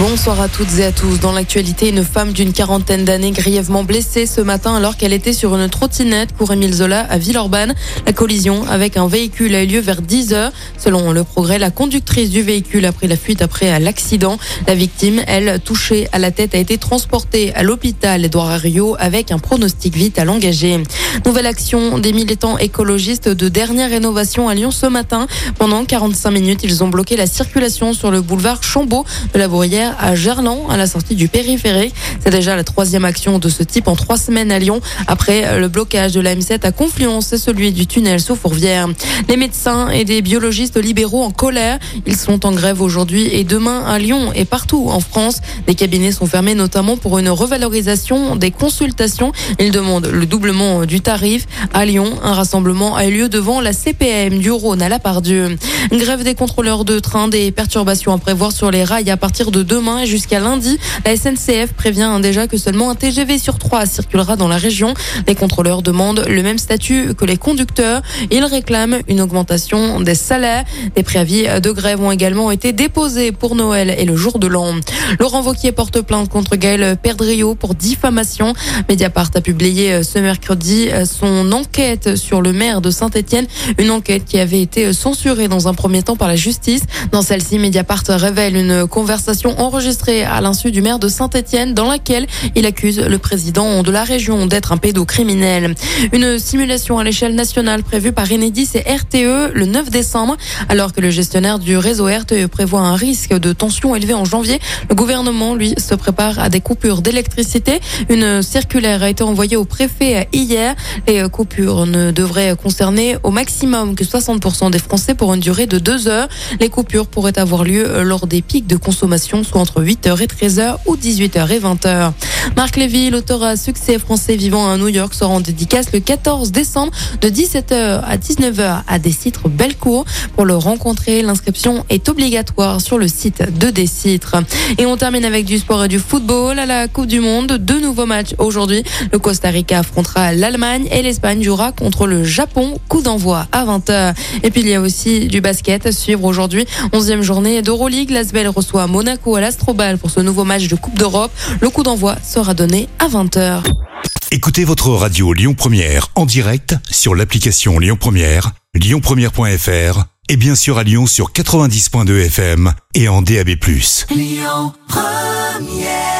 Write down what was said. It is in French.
Bonsoir à toutes et à tous. Dans l'actualité, une femme d'une quarantaine d'années grièvement blessée ce matin alors qu'elle était sur une trottinette pour Émile Zola à Villeurbanne. La collision avec un véhicule a eu lieu vers 10 heures. Selon le progrès, la conductrice du véhicule a pris la fuite après l'accident. La victime, elle, touchée à la tête, a été transportée à l'hôpital Edouard Rio avec un pronostic vital engagé. Nouvelle action des militants écologistes de dernière rénovation à Lyon ce matin. Pendant 45 minutes, ils ont bloqué la circulation sur le boulevard Chambaud de la Bourrière à Gerland, à la sortie du périphérique. C'est déjà la troisième action de ce type en trois semaines à Lyon, après le blocage de la M7 à Confluence et celui du tunnel sous Fourvière. Les médecins et des biologistes libéraux en colère. Ils sont en grève aujourd'hui et demain à Lyon et partout en France. Des cabinets sont fermés notamment pour une revalorisation des consultations. Ils demandent le doublement du tarif. À Lyon, un rassemblement a eu lieu devant la CPM du Rhône à la Pardieu. Grève des contrôleurs de train, des perturbations à prévoir sur les rails à partir de demain et jusqu'à lundi. La SNCF prévient déjà que seulement un TGV sur trois circulera dans la région. Les contrôleurs demandent le même statut que les conducteurs. Ils réclament une augmentation des salaires. Des préavis de grève ont également été déposés pour Noël et le jour de l'an. Laurent Vauquier porte plainte contre Gaël Perdriau pour diffamation. Mediapart a publié ce mercredi son enquête sur le maire de Saint-Etienne, une enquête qui avait été censurée dans un premier temps par la justice. Dans celle-ci, Mediapart révèle une conversation enregistrée à l'insu du maire de Saint-Etienne dans laquelle il accuse le président de la région d'être un pédocriminel. Une simulation à l'échelle nationale prévue par Enedis et RTE le 9 décembre alors que le gestionnaire du réseau RTE prévoit un risque de tension élevé en janvier. Le gouvernement, lui, se prépare à des coupures d'électricité. Une circulaire a été envoyée au préfet hier. Les coupures ne devraient concerner au maximum que 60% des Français pour une durée de deux heures. Les coupures pourraient avoir lieu lors des pics de consommation, soit entre 8h et 13h ou 18h et 20h. Marc Lévy, l'auteur à succès français vivant à New York, sera en dédicace le 14 décembre de 17h à 19h à Décitre Bellecour. Pour le rencontrer, l'inscription est obligatoire sur le site de Décitre. Et on termine avec du sport et du football à la Coupe du Monde. Deux nouveaux matchs aujourd'hui. Le Costa Rica affrontera l'Allemagne et l'Espagne jouera contre le Japon. Coup d'envoi à 20h. Et puis il y a aussi du basket à suivre aujourd'hui. 11e journée d'Euroleague. L'Asbel reçoit Monaco à l'Astrobal pour ce nouveau match de Coupe d'Europe. Le coup d'envoi sera donné à 20h. Écoutez votre radio Lyon Première en direct sur l'application Lyon Première, lyonpremière.fr et bien sûr à Lyon sur 90.2 FM et en DAB+. Lyon Première